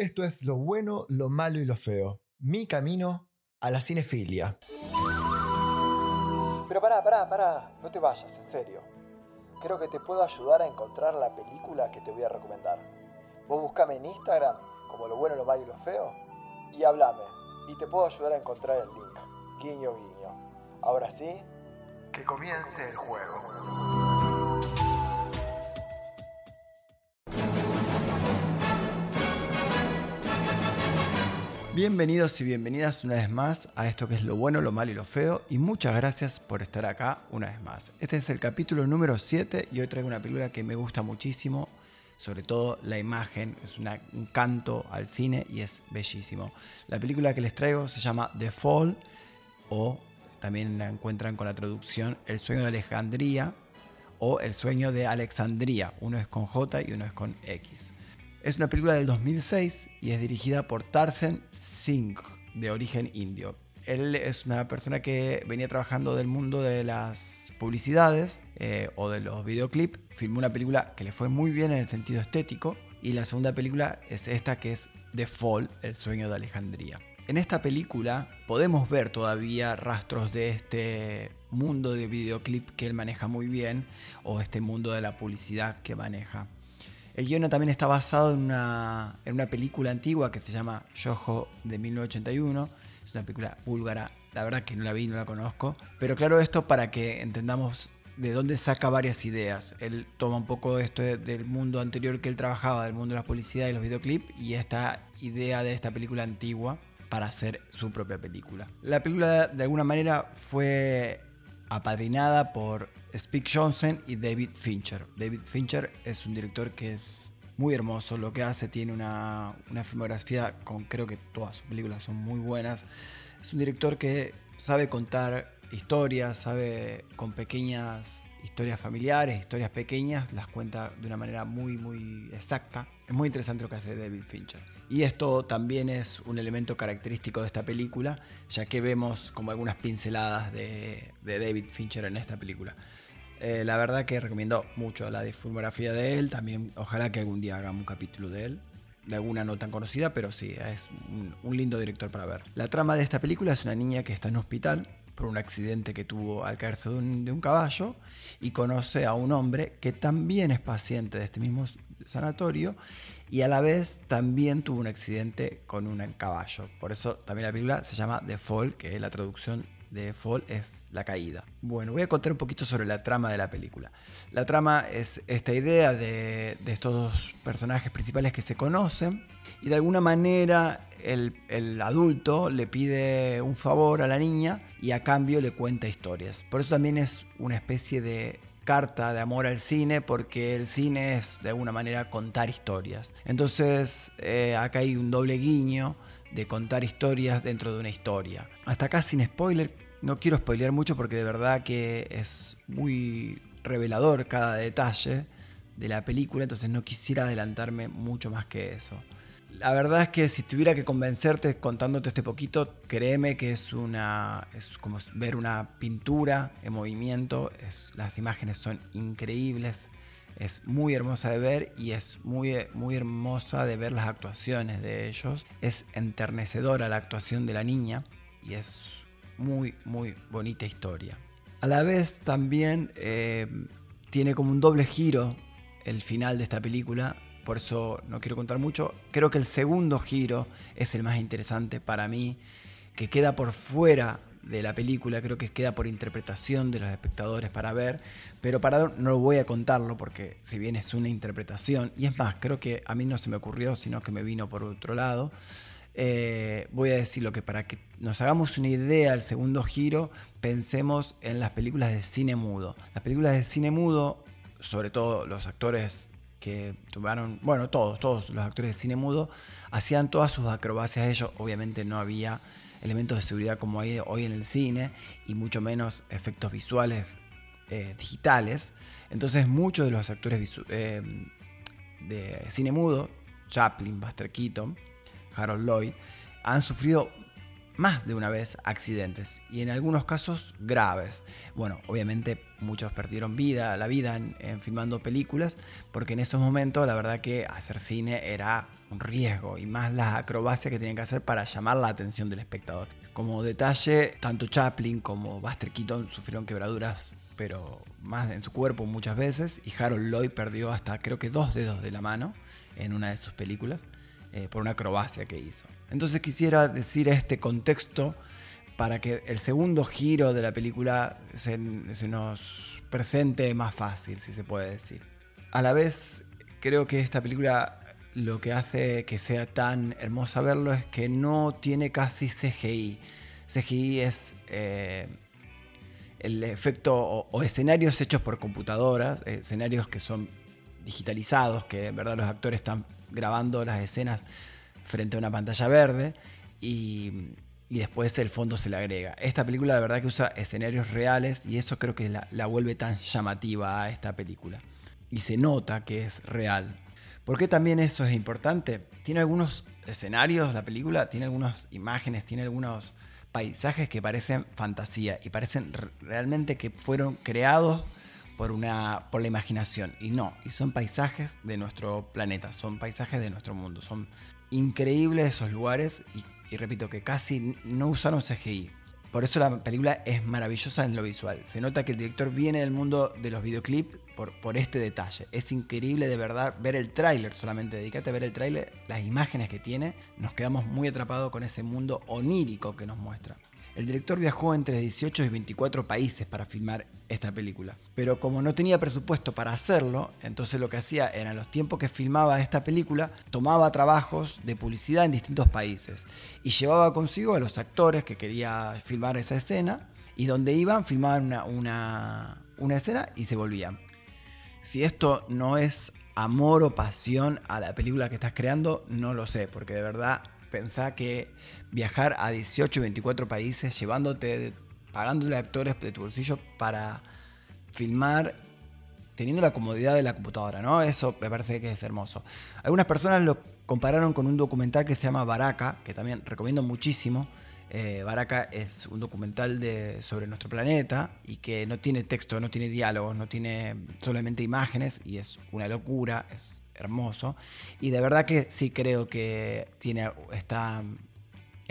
Esto es lo bueno, lo malo y lo feo. Mi camino a la cinefilia. Pero pará, pará, pará. No te vayas, en serio. Creo que te puedo ayudar a encontrar la película que te voy a recomendar. Vos buscame en Instagram como lo bueno, lo malo y lo feo y hablame. Y te puedo ayudar a encontrar el link. Guiño, guiño. Ahora sí, que comience el juego. Bienvenidos y bienvenidas una vez más a esto que es lo bueno, lo malo y lo feo y muchas gracias por estar acá una vez más. Este es el capítulo número 7 y hoy traigo una película que me gusta muchísimo, sobre todo la imagen, es un canto al cine y es bellísimo. La película que les traigo se llama The Fall o también la encuentran con la traducción El sueño de Alejandría o El sueño de Alexandría, uno es con J y uno es con X. Es una película del 2006 y es dirigida por Tarzan Singh, de origen indio. Él es una persona que venía trabajando del mundo de las publicidades eh, o de los videoclips. Filmó una película que le fue muy bien en el sentido estético. Y la segunda película es esta que es The Fall, El sueño de Alejandría. En esta película podemos ver todavía rastros de este mundo de videoclip que él maneja muy bien o este mundo de la publicidad que maneja. El guion también está basado en una, en una película antigua que se llama Yojo de 1981. Es una película búlgara. La verdad que no la vi, no la conozco. Pero claro, esto para que entendamos de dónde saca varias ideas. Él toma un poco esto del mundo anterior que él trabajaba, del mundo de la publicidad y los videoclips, y esta idea de esta película antigua para hacer su propia película. La película de alguna manera fue apadrinada por Spike Johnson y David Fincher. David Fincher es un director que es muy hermoso lo que hace, tiene una, una filmografía con creo que todas sus películas son muy buenas. Es un director que sabe contar historias, sabe con pequeñas historias familiares, historias pequeñas, las cuenta de una manera muy, muy exacta. Es muy interesante lo que hace David Fincher. Y esto también es un elemento característico de esta película, ya que vemos como algunas pinceladas de, David Fincher en esta película. Eh, la verdad que recomiendo mucho la disfilmografía de él, también ojalá que algún día hagamos un capítulo de él, de alguna no tan conocida, pero sí, es un, lindo director para ver. La trama de esta película es una niña que está en un hospital por un accidente que tuvo al caerse de un, de un, caballo y conoce a un hombre que también es paciente de este mismo sanatorio y a la vez también tuvo un accidente con un caballo. Por eso también la película se llama The Fall, que es la traducción de Fall es la caída. Bueno, voy a contar un poquito sobre la trama de la película. La trama es esta idea de, estos dos personajes principales que se conocen y de alguna manera el, el, adulto le pide un favor a la niña y a cambio le cuenta historias. Por eso también es una especie de carta de amor al cine porque el cine es de alguna manera contar historias. Entonces eh, acá hay un doble guiño de contar historias dentro de una historia. Hasta acá sin spoiler, no quiero spoilear mucho porque de verdad que es muy revelador cada detalle de la película, entonces no quisiera adelantarme mucho más que eso la verdad es que si tuviera que convencerte contándote este poquito, créeme que es una es como ver una pintura en movimiento, es, las imágenes son increíbles, es muy hermosa de ver y es muy, muy hermosa de ver las actuaciones de ellos. Es enternecedora la actuación de la niña y es muy, muy bonita historia. A la vez también eh, tiene como un doble giro el final de esta película por eso no quiero contar mucho. Creo que el segundo giro es el más interesante para mí, que queda por fuera de la película, creo que queda por interpretación de los espectadores para ver, pero para no voy a contarlo porque si bien es una interpretación, y es más, creo que a mí no se me ocurrió, sino que me vino por otro lado, eh, voy a decir lo que para que nos hagamos una idea del segundo giro, pensemos en las películas de cine mudo. Las películas de cine mudo, sobre todo los actores que tuvieron, bueno, todos, todos los actores de cine mudo, hacían todas sus acrobacias ellos. Obviamente no había elementos de seguridad como hay hoy en el cine y mucho menos efectos visuales eh, digitales. Entonces muchos de los actores eh, de cine mudo, Chaplin, Buster Keaton, Harold Lloyd, han sufrido más de una vez accidentes y en algunos casos graves. Bueno, obviamente muchos perdieron vida, la vida en, filmando películas, porque en esos momentos la verdad que hacer cine era un riesgo y más las acrobacias que tenían que hacer para llamar la atención del espectador. Como detalle, tanto Chaplin como Buster Keaton sufrieron quebraduras, pero más en su cuerpo muchas veces, y Harold Lloyd perdió hasta creo que dos dedos de la mano en una de sus películas eh, por una acrobacia que hizo. Entonces quisiera decir este contexto para que el segundo giro de la película se, nos presente más fácil, si se puede decir. A la vez, creo que esta película lo que hace que sea tan hermosa verlo es que no tiene casi CGI. CGI es eh, el efecto o, escenarios hechos por computadoras, escenarios que son digitalizados, que en verdad los actores están grabando las escenas frente a una pantalla verde y y después el fondo se le agrega. Esta película la verdad que usa escenarios reales y eso creo que la, vuelve tan llamativa a esta película. Y se nota que es real. ¿Por qué también eso es importante? Tiene algunos escenarios, la película, tiene algunas imágenes, tiene algunos paisajes que parecen fantasía y parecen realmente que fueron creados por, una, por la imaginación. Y no, y son paisajes de nuestro planeta, son paisajes de nuestro mundo. Son increíbles esos lugares y repito que casi no usaron CGI. Por eso la película es maravillosa en lo visual. Se nota que el director viene del mundo de los videoclips por, por este detalle. Es increíble de verdad ver el tráiler, solamente dedícate a ver el tráiler, las imágenes que tiene. Nos quedamos muy atrapados con ese mundo onírico que nos muestra. El director viajó entre 18 y 24 países para filmar esta película. Pero como no tenía presupuesto para hacerlo, entonces lo que hacía era los tiempos que filmaba esta película, tomaba trabajos de publicidad en distintos países y llevaba consigo a los actores que quería filmar esa escena y donde iban filmaban una, una, una escena y se volvían. Si esto no es amor o pasión a la película que estás creando, no lo sé, porque de verdad pensá que viajar a 18 o 24 países, llevándote, pagándole actores de tu bolsillo para filmar, teniendo la comodidad de la computadora, ¿no? Eso me parece que es hermoso. Algunas personas lo compararon con un documental que se llama Baraka, que también recomiendo muchísimo. Eh, Baraka es un documental de, sobre nuestro planeta y que no tiene texto, no tiene diálogos, no tiene solamente imágenes y es una locura, es hermoso. Y de verdad que sí creo que tiene, están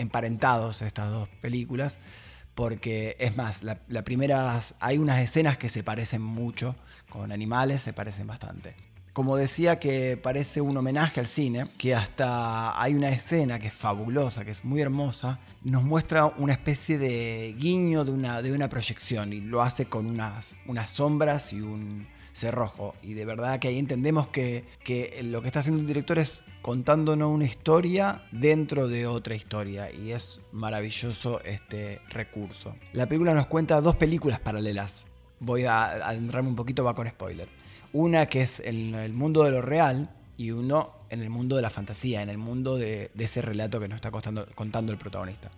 emparentados estas dos películas. Porque es más, la, primera, hay unas escenas que se parecen mucho con animales, se parecen bastante. Como decía que parece un homenaje al cine, que hasta hay una escena que es fabulosa, que es muy hermosa, nos muestra una especie de guiño de una, de una proyección y lo hace con unas, unas sombras y un, cerrojo. Y de verdad que ahí entendemos que, lo que está haciendo el director es contándonos una historia dentro de otra historia. Y es maravilloso este recurso. La película nos cuenta dos películas paralelas. Voy a adentrarme un poquito, va con spoiler. Una que es en el mundo de lo real y uno en el mundo de la fantasía, en el mundo de, ese relato que nos está contando el protagonista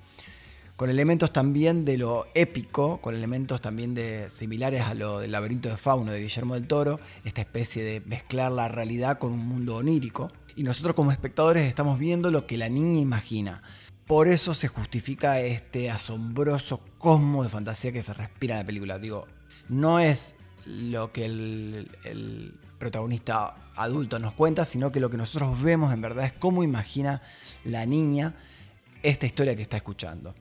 con elementos también de lo épico, con elementos también de, similares a lo del laberinto de fauno de Guillermo del Toro, esta especie de mezclar la realidad con un mundo onírico. Y nosotros como espectadores estamos viendo lo que la niña imagina. Por eso se justifica este asombroso cosmos de fantasía que se respira en la película. Digo, no es lo que el, el, protagonista adulto nos cuenta, sino que lo que nosotros vemos en verdad es cómo imagina la niña esta historia que está escuchando.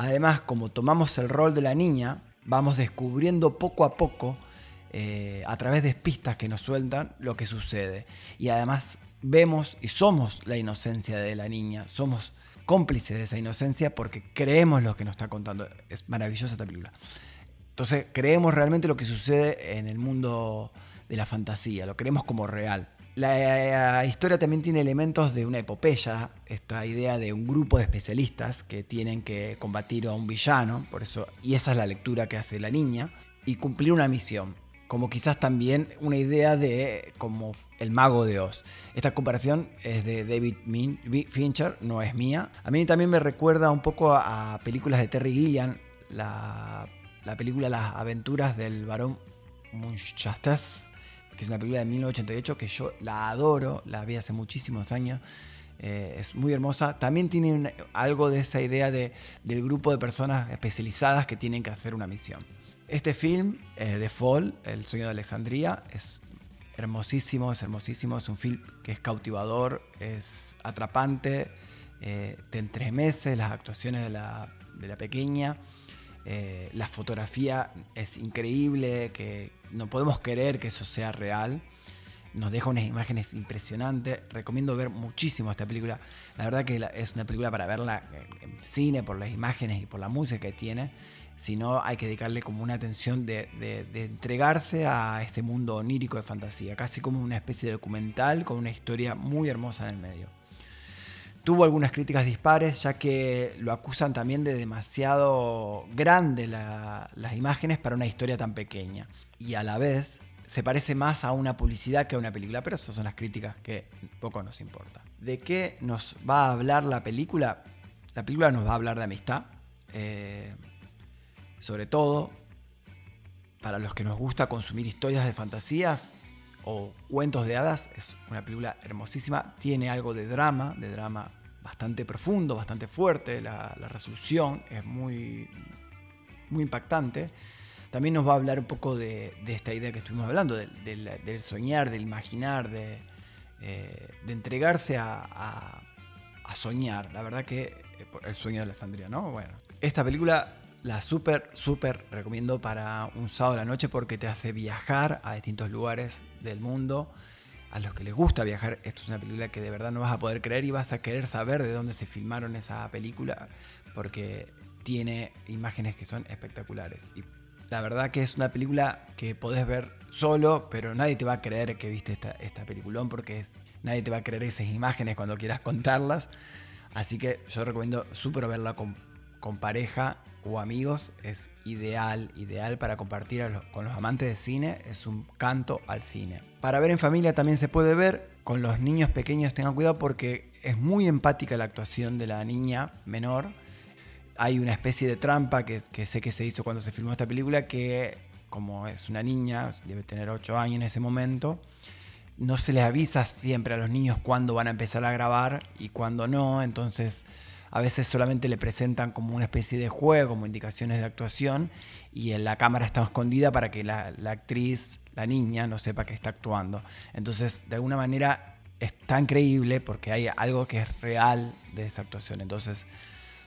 Además, como tomamos el rol de la niña, vamos descubriendo poco a poco, eh, a través de pistas que nos sueltan, lo que sucede. Y además vemos y somos la inocencia de la niña, somos cómplices de esa inocencia porque creemos lo que nos está contando. Es maravillosa esta película. Entonces creemos realmente lo que sucede en el mundo de la fantasía, lo creemos como real. La historia también tiene elementos de una epopeya, esta idea de un grupo de especialistas que tienen que combatir a un villano, por eso, y esa es la lectura que hace la niña, y cumplir una misión, como quizás también una idea de como el mago de Oz. Esta comparación es de David Fincher, no es mía. A mí también me recuerda un poco a, películas de Terry Gilliam, la, la película Las aventuras del varón Munchausen que es una película de 1988 que yo la adoro, la vi hace muchísimos años. Eh, es muy hermosa. También tiene algo de esa idea de, del grupo de personas especializadas que tienen que hacer una misión. Este film, eh, The Fall, El sueño de Alexandria, es hermosísimo, es hermosísimo, es un film que es cautivador, es atrapante, eh, te entremece las actuaciones de la, pequeña, eh, la fotografía es increíble, que no podemos querer que eso sea real nos deja unas imágenes impresionantes. Recomiendo ver muchísimo esta película. La verdad que es una película para verla en cine por las imágenes y por la música que tiene. Si no, hay que dedicarle como una atención de, entregarse a este mundo onírico de fantasía, casi como una especie de documental con una historia muy hermosa en el medio. Tuvo algunas críticas dispares, ya que lo acusan también de demasiado grande las imágenes para una historia tan pequeña. Y a la vez se parece más a una publicidad que a una película, pero esas son las críticas que poco nos importa. ¿De qué nos va a hablar la película? La película nos va a hablar de amistad, eh, sobre todo para los que nos gusta consumir historias de fantasías o cuentos de hadas, es una película hermosísima, tiene algo de drama, de drama bastante profundo, bastante fuerte, la, la resolución es muy, muy impactante. También nos va a hablar un poco de, esta idea que estuvimos hablando, del, soñar, del imaginar, de, eh, entregarse a, soñar. La verdad que eh, el sueño de Alessandria, ¿no? Bueno, esta película la súper, súper recomiendo para un sábado de la noche porque te hace viajar a distintos lugares del mundo. A los que les gusta viajar, esto es una película que de verdad no vas a poder creer y vas a querer saber de dónde se filmaron esa película porque tiene imágenes que son espectaculares. Y la verdad que es una película que podés ver solo, pero nadie te va a creer que viste esta, esta peliculón porque nadie te va a creer esas imágenes cuando quieras contarlas. Así que yo recomiendo súper verla con, pareja o amigos. Es ideal, ideal para compartir con los amantes de cine. Es un canto al cine. Para ver en familia también se puede ver. Con los niños pequeños tengan cuidado porque es muy empática la actuación de la niña menor hay una especie de trampa que, sé que se hizo cuando se filmó esta película, que como es una niña, debe tener 8 años en ese momento, no se les avisa siempre a los niños cuándo van a empezar a grabar y cuándo no, entonces a veces solamente le presentan como una especie de juego, como indicaciones de actuación, y en la cámara está escondida para que la, la actriz, la niña, no sepa que está actuando. Entonces, de alguna manera es tan creíble porque hay algo que es real de esa actuación. Entonces,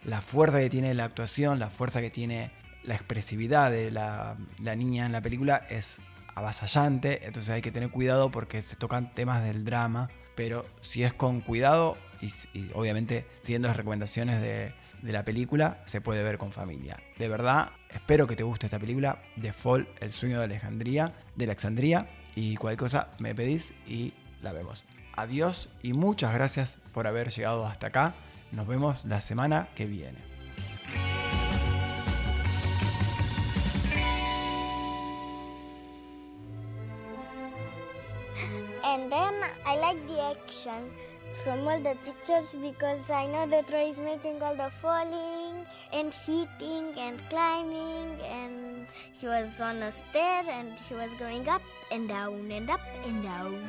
la fuerza que tiene la actuación, la fuerza que tiene la expresividad de la, niña en la película es avasallante, entonces hay que tener cuidado porque se tocan temas del drama, pero si es con cuidado y, obviamente siguiendo las recomendaciones de, de, la película, se puede ver con familia. De verdad, espero que te guste esta película, The Fall, El sueño de Alejandría, de Alexandría, y cualquier cosa me pedís y la vemos. Adiós y muchas gracias por haber llegado hasta acá. Nos vemos la semana que viene. And then I like the action from all the pictures because I know that Troy is making all the falling and hitting and climbing and he was on a stair and he was going up and down and up and down.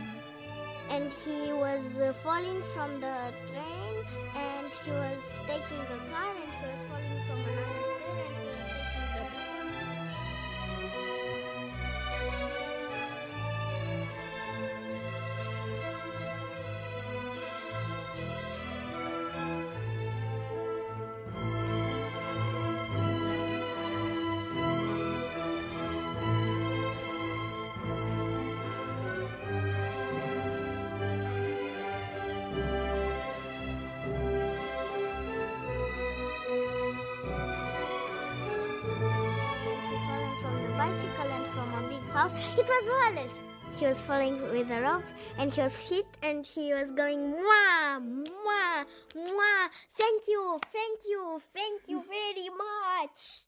And he was uh, falling from the train and he was taking a car and he was falling from another house. It was Wallace. He was falling with a rope and he was hit and he was going, Mwah, Mwah, Mwah. Thank you, thank you, thank you very much.